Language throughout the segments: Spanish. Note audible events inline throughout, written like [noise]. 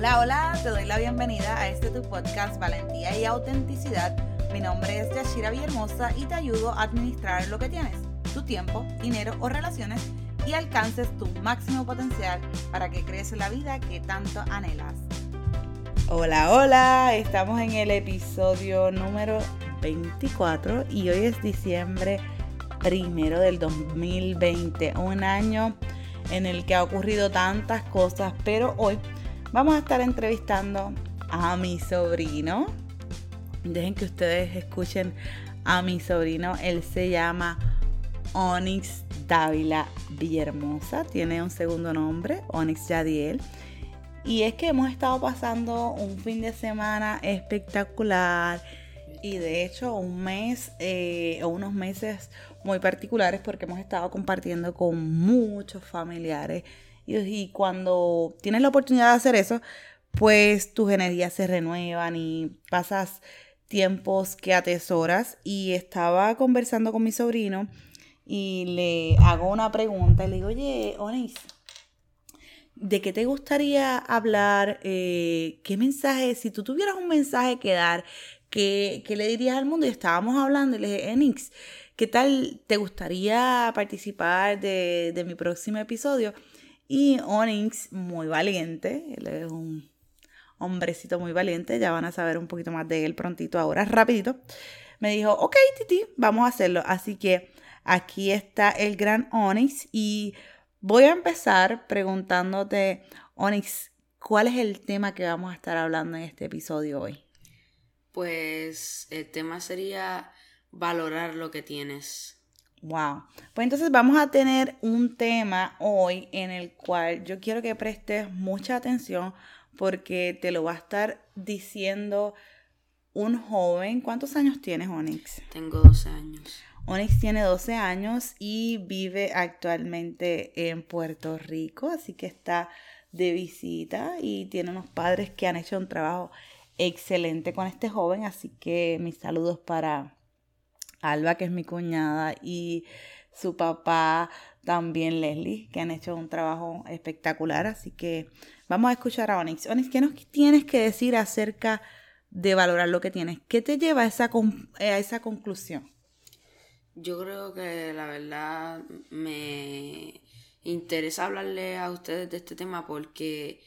Hola, hola, te doy la bienvenida a este tu podcast Valentía y Autenticidad. Mi nombre es Yashira Villahermosa y te ayudo a administrar lo que tienes, tu tiempo, dinero o relaciones y alcances tu máximo potencial para que crees la vida que tanto anhelas. Hola, hola, estamos en el episodio número 24 y hoy es diciembre primero del 2020, un año en el que ha ocurrido tantas cosas, pero hoy vamos a estar entrevistando a mi sobrino. Dejen que ustedes escuchen a mi sobrino, él se llama Onyx Dávila Villahermosa, tiene un segundo nombre, Onyx Yadiel. Y es que hemos estado pasando un fin de semana espectacular y de hecho un mes eh, o unos meses muy particulares porque hemos estado compartiendo con muchos familiares y, cuando tienes la oportunidad de hacer eso, pues tus energías se renuevan y pasas tiempos que atesoras y estaba conversando con mi sobrino y le hago una pregunta y le digo, oye, Onis, ¿de qué te gustaría hablar? Eh, ¿Qué mensaje, si tú tuvieras un mensaje que dar, ¿qué, le dirías al mundo? Y estábamos hablando y le dije, Enix, ¿qué tal te gustaría participar de, de mi próximo episodio? Y Onyx, muy valiente, él es un hombrecito muy valiente, ya van a saber un poquito más de él prontito ahora, rapidito. Me dijo, ok, Titi, vamos a hacerlo. Así que aquí está el gran Onyx y voy a empezar preguntándote, Onyx, ¿cuál es el tema que vamos a estar hablando en este episodio hoy? Pues el tema sería valorar lo que tienes. Wow. Pues entonces vamos a tener un tema hoy en el cual yo quiero que prestes mucha atención porque te lo va a estar diciendo un joven. ¿Cuántos años tienes, Onyx? Tengo 12 años. Onyx tiene 12 años y vive actualmente en Puerto Rico, así que está de visita y tiene unos padres que han hecho un trabajo excelente con este joven, así que mis saludos para Alba, que es mi cuñada, y su papá también Leslie, que han hecho un trabajo espectacular. Así que vamos a escuchar a Onyx. Onyx, ¿qué nos tienes que decir acerca de valorar lo que tienes? ¿Qué te lleva a esa, a esa conclusión? Yo creo que la verdad me interesa hablarle a ustedes de este tema porque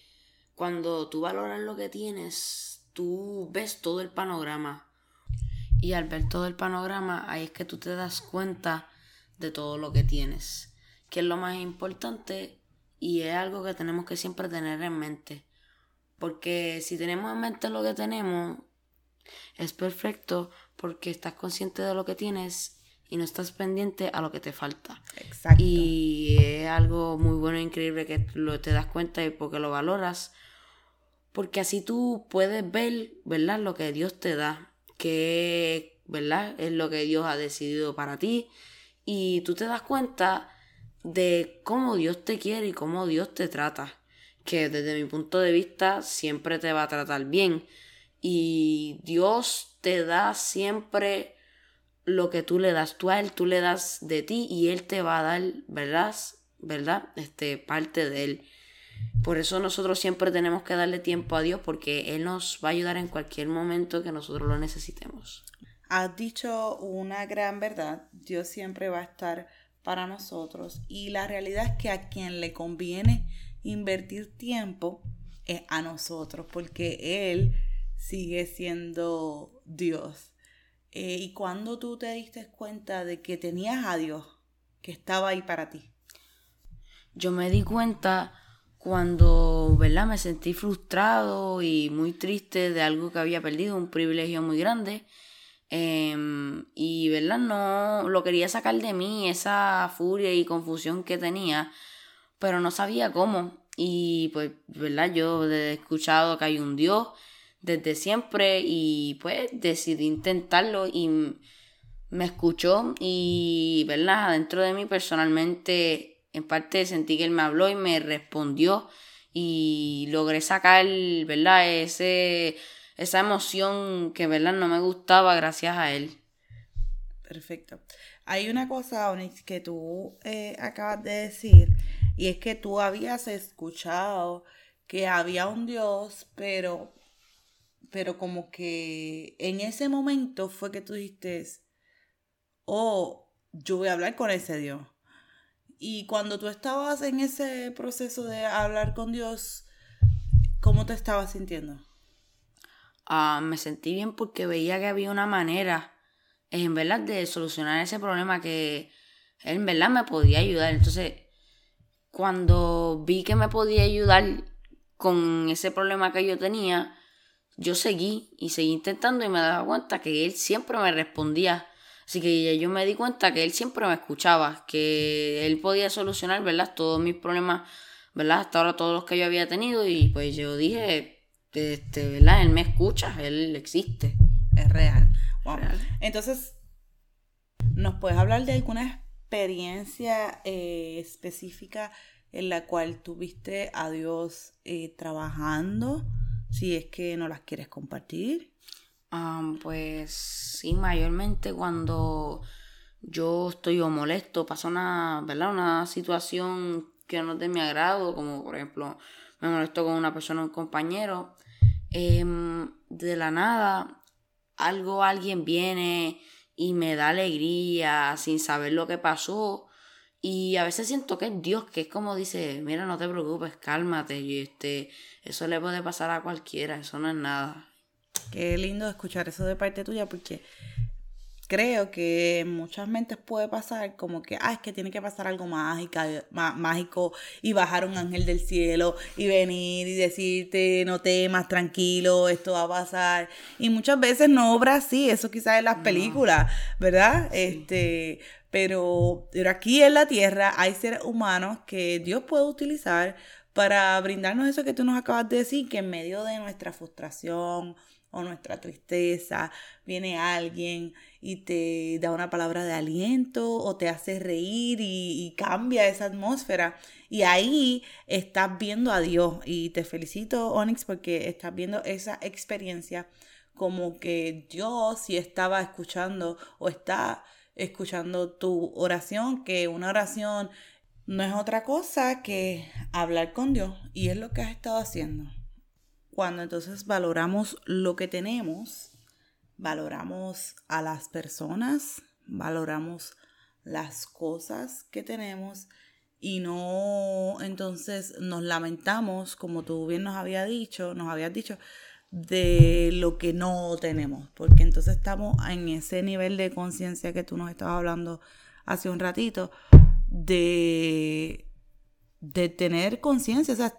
cuando tú valoras lo que tienes, tú ves todo el panorama y al ver todo el panorama, ahí es que tú te das cuenta de todo lo que tienes, que es lo más importante y es algo que tenemos que siempre tener en mente. Porque si tenemos en mente lo que tenemos, es perfecto porque estás consciente de lo que tienes y no estás pendiente a lo que te falta. Exacto. Y es algo muy bueno e increíble que lo te das cuenta y porque lo valoras. Porque así tú puedes ver, ¿verdad? Lo que Dios te da que, ¿verdad? Es lo que Dios ha decidido para ti. Y tú te das cuenta de cómo Dios te quiere y cómo Dios te trata. Que desde mi punto de vista siempre te va a tratar bien. Y Dios te da siempre lo que tú le das tú a Él, tú le das de ti y Él te va a dar, ¿verdad? ¿Verdad? Este, parte de Él. Por eso nosotros siempre tenemos que darle tiempo a Dios porque Él nos va a ayudar en cualquier momento que nosotros lo necesitemos. Has dicho una gran verdad, Dios siempre va a estar para nosotros y la realidad es que a quien le conviene invertir tiempo es a nosotros porque Él sigue siendo Dios. Eh, ¿Y cuando tú te diste cuenta de que tenías a Dios, que estaba ahí para ti? Yo me di cuenta cuando, ¿verdad? Me sentí frustrado y muy triste de algo que había perdido, un privilegio muy grande. Em, y, ¿verdad? No lo quería sacar de mí, esa furia y confusión que tenía, pero no sabía cómo. Y pues, ¿verdad? Yo he escuchado que hay un Dios desde siempre y pues decidí intentarlo y me escuchó y, ¿verdad? Dentro de mí personalmente en parte sentí que él me habló y me respondió y logré sacar, ¿verdad? Ese, esa emoción que, ¿verdad? No me gustaba gracias a él. Perfecto. Hay una cosa, Onyx, que tú eh, acabas de decir y es que tú habías escuchado que había un Dios, pero, pero como que en ese momento fue que tú dijiste, oh, yo voy a hablar con ese Dios. Y cuando tú estabas en ese proceso de hablar con Dios, ¿cómo te estabas sintiendo? Ah, me sentí bien porque veía que había una manera, en verdad, de solucionar ese problema que él en verdad me podía ayudar. Entonces, cuando vi que me podía ayudar con ese problema que yo tenía, yo seguí y seguí intentando y me daba cuenta que él siempre me respondía. Así que yo me di cuenta que él siempre me escuchaba, que él podía solucionar, ¿verdad? Todos mis problemas, ¿verdad? Hasta ahora todos los que yo había tenido y pues yo dije, este, ¿verdad? Él me escucha, él existe. Es real. Entonces, ¿nos puedes hablar de alguna experiencia eh, específica en la cual tuviste a Dios eh, trabajando? Si es que no las quieres compartir. Pues sí, mayormente cuando yo estoy o molesto, pasa una, ¿verdad? Una situación que no es de mi agrado, como por ejemplo me molesto con una persona, un compañero, em, de la nada algo, alguien viene y me da alegría sin saber lo que pasó. Y a veces siento que es Dios, que es como dice, mira, no te preocupes, cálmate, y este, eso le puede pasar a cualquiera, eso no es nada. Qué lindo escuchar eso de parte tuya, porque creo que en muchas mentes puede pasar como que, ah, es que tiene que pasar algo mágica, mágico y bajar un ángel del cielo y venir y decirte, no temas, tranquilo, esto va a pasar. Y muchas veces no obra así, eso quizás en las películas, ¿verdad? Este, pero, pero aquí en la tierra hay seres humanos que Dios puede utilizar para brindarnos eso que tú nos acabas de decir, que en medio de nuestra frustración, o nuestra tristeza, viene alguien y te da una palabra de aliento o te hace reír y, cambia esa atmósfera. Y ahí estás viendo a Dios. Y te felicito, Onyx, porque estás viendo esa experiencia como que Dios sí estaba escuchando o está escuchando tu oración, que una oración no es otra cosa que hablar con Dios. Y es lo que has estado haciendo. Cuando entonces valoramos lo que tenemos, valoramos a las personas, valoramos las cosas que tenemos y no entonces nos lamentamos, como tú bien nos había dicho, nos habías dicho, de lo que no tenemos, porque entonces estamos en ese nivel de conciencia que tú nos estabas hablando hace un ratito, de, de tener conciencia, o sea,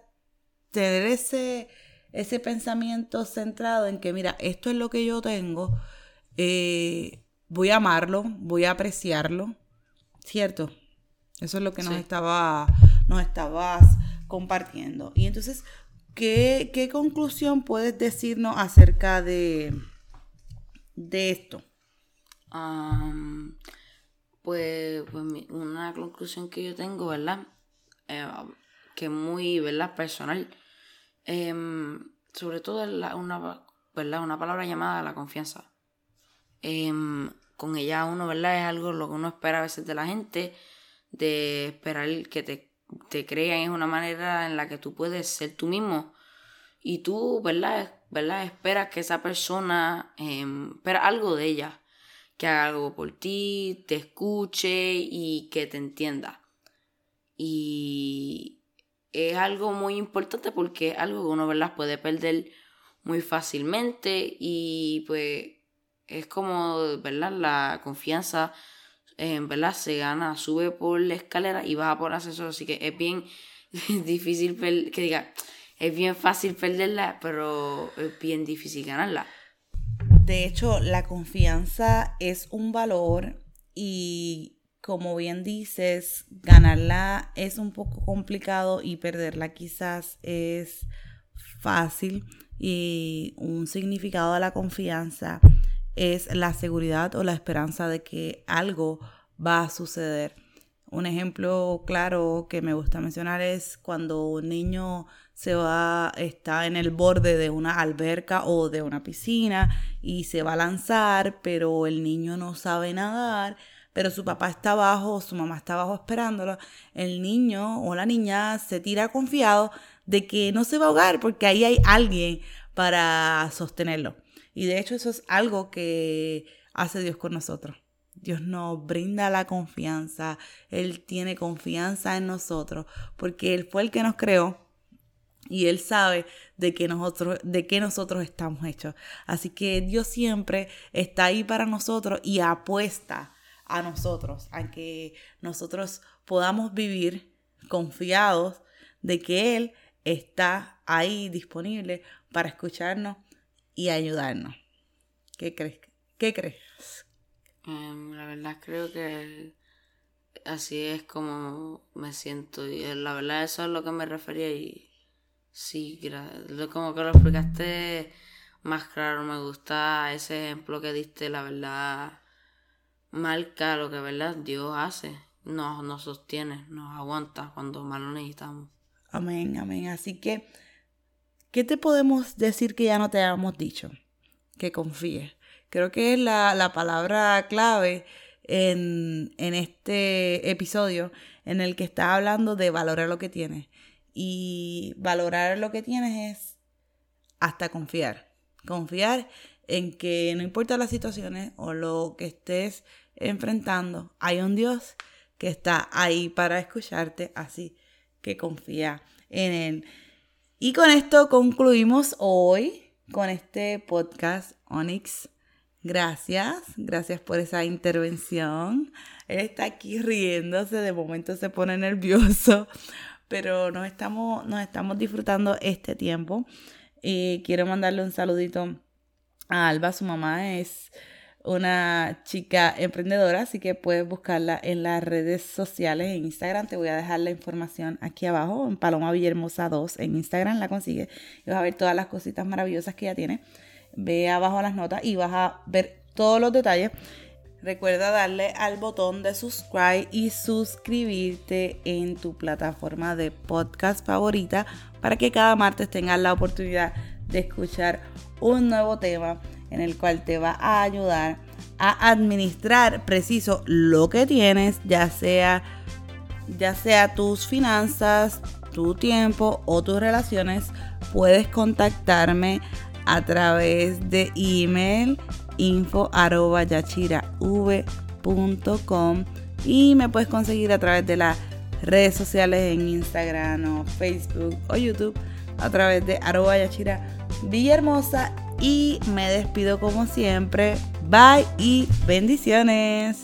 tener ese, ese pensamiento centrado en que, mira, esto es lo que yo tengo, eh, voy a amarlo, voy a apreciarlo, ¿cierto? Eso es lo que nos, estaba, nos estabas compartiendo. Y entonces, ¿qué, qué conclusión puedes decirnos acerca de, de esto? pues, pues una conclusión que yo tengo, ¿verdad? Eh, que es muy, ¿verdad? Personal Em, sobre todo una, ¿verdad? una palabra llamada la confianza. Em, con ella uno, ¿verdad? Es algo lo que uno espera a veces de la gente, de esperar que te, te crean, es una manera en la que tú puedes ser tú mismo. Y tú, ¿verdad? ¿verdad? Esperas que esa persona, eh, espera algo de ella, que haga algo por ti, te escuche y que te entienda. Y, es algo muy importante porque es algo que uno ¿verdad? puede perder muy fácilmente y pues es como ¿verdad? la confianza en ¿verdad? se gana, sube por la escalera y baja por ascensor, así que es bien [laughs] difícil que diga, es bien fácil perderla, pero es bien difícil ganarla. De hecho, la confianza es un valor y como bien dices, ganarla es un poco complicado y perderla quizás es fácil. Y un significado de la confianza es la seguridad o la esperanza de que algo va a suceder. Un ejemplo claro que me gusta mencionar es cuando un niño se va, está en el borde de una alberca o de una piscina y se va a lanzar, pero el niño no sabe nadar pero su papá está abajo, su mamá está abajo esperándolo, el niño o la niña se tira confiado de que no se va a ahogar porque ahí hay alguien para sostenerlo. Y de hecho eso es algo que hace Dios con nosotros. Dios nos brinda la confianza, Él tiene confianza en nosotros, porque Él fue el que nos creó y Él sabe de qué nosotros, de qué nosotros estamos hechos. Así que Dios siempre está ahí para nosotros y apuesta a nosotros, a que nosotros podamos vivir confiados de que Él está ahí disponible para escucharnos y ayudarnos. ¿Qué crees? ¿Qué crees? Em, la verdad creo que así es como me siento y eh, la verdad eso es lo que me refería y sí, como que lo explicaste más claro, me gusta ese ejemplo que diste, la verdad marca lo que verdad Dios hace, nos, nos sostiene, nos aguanta cuando más lo necesitamos. Amén, amén. Así que, ¿qué te podemos decir que ya no te hayamos dicho? Que confíes. Creo que es la, palabra clave en, en, este episodio en el que está hablando de valorar lo que tienes. Y valorar lo que tienes es hasta confiar. Confiar en que no importa las situaciones o lo que estés enfrentando, hay un Dios que está ahí para escucharte, así que confía en Él. Y con esto concluimos hoy con este podcast Onyx. Gracias, gracias por esa intervención. Él está aquí riéndose, de momento se pone nervioso, [laughs] pero nos estamos, nos estamos disfrutando este tiempo. Y quiero mandarle un saludito Alba, su mamá es una chica emprendedora, así que puedes buscarla en las redes sociales, en Instagram. Te voy a dejar la información aquí abajo, en Paloma Villahermosa 2, en Instagram la consigues y vas a ver todas las cositas maravillosas que ella tiene. Ve abajo las notas y vas a ver todos los detalles. Recuerda darle al botón de subscribe y suscribirte en tu plataforma de podcast favorita para que cada martes tengas la oportunidad de escuchar un nuevo tema en el cual te va a ayudar a administrar preciso lo que tienes, ya sea ya sea tus finanzas, tu tiempo o tus relaciones, puedes contactarme a través de email info y me puedes conseguir a través de las redes sociales en Instagram o Facebook o YouTube a través de arroba yachira Villahermosa y me despido como siempre. Bye y bendiciones.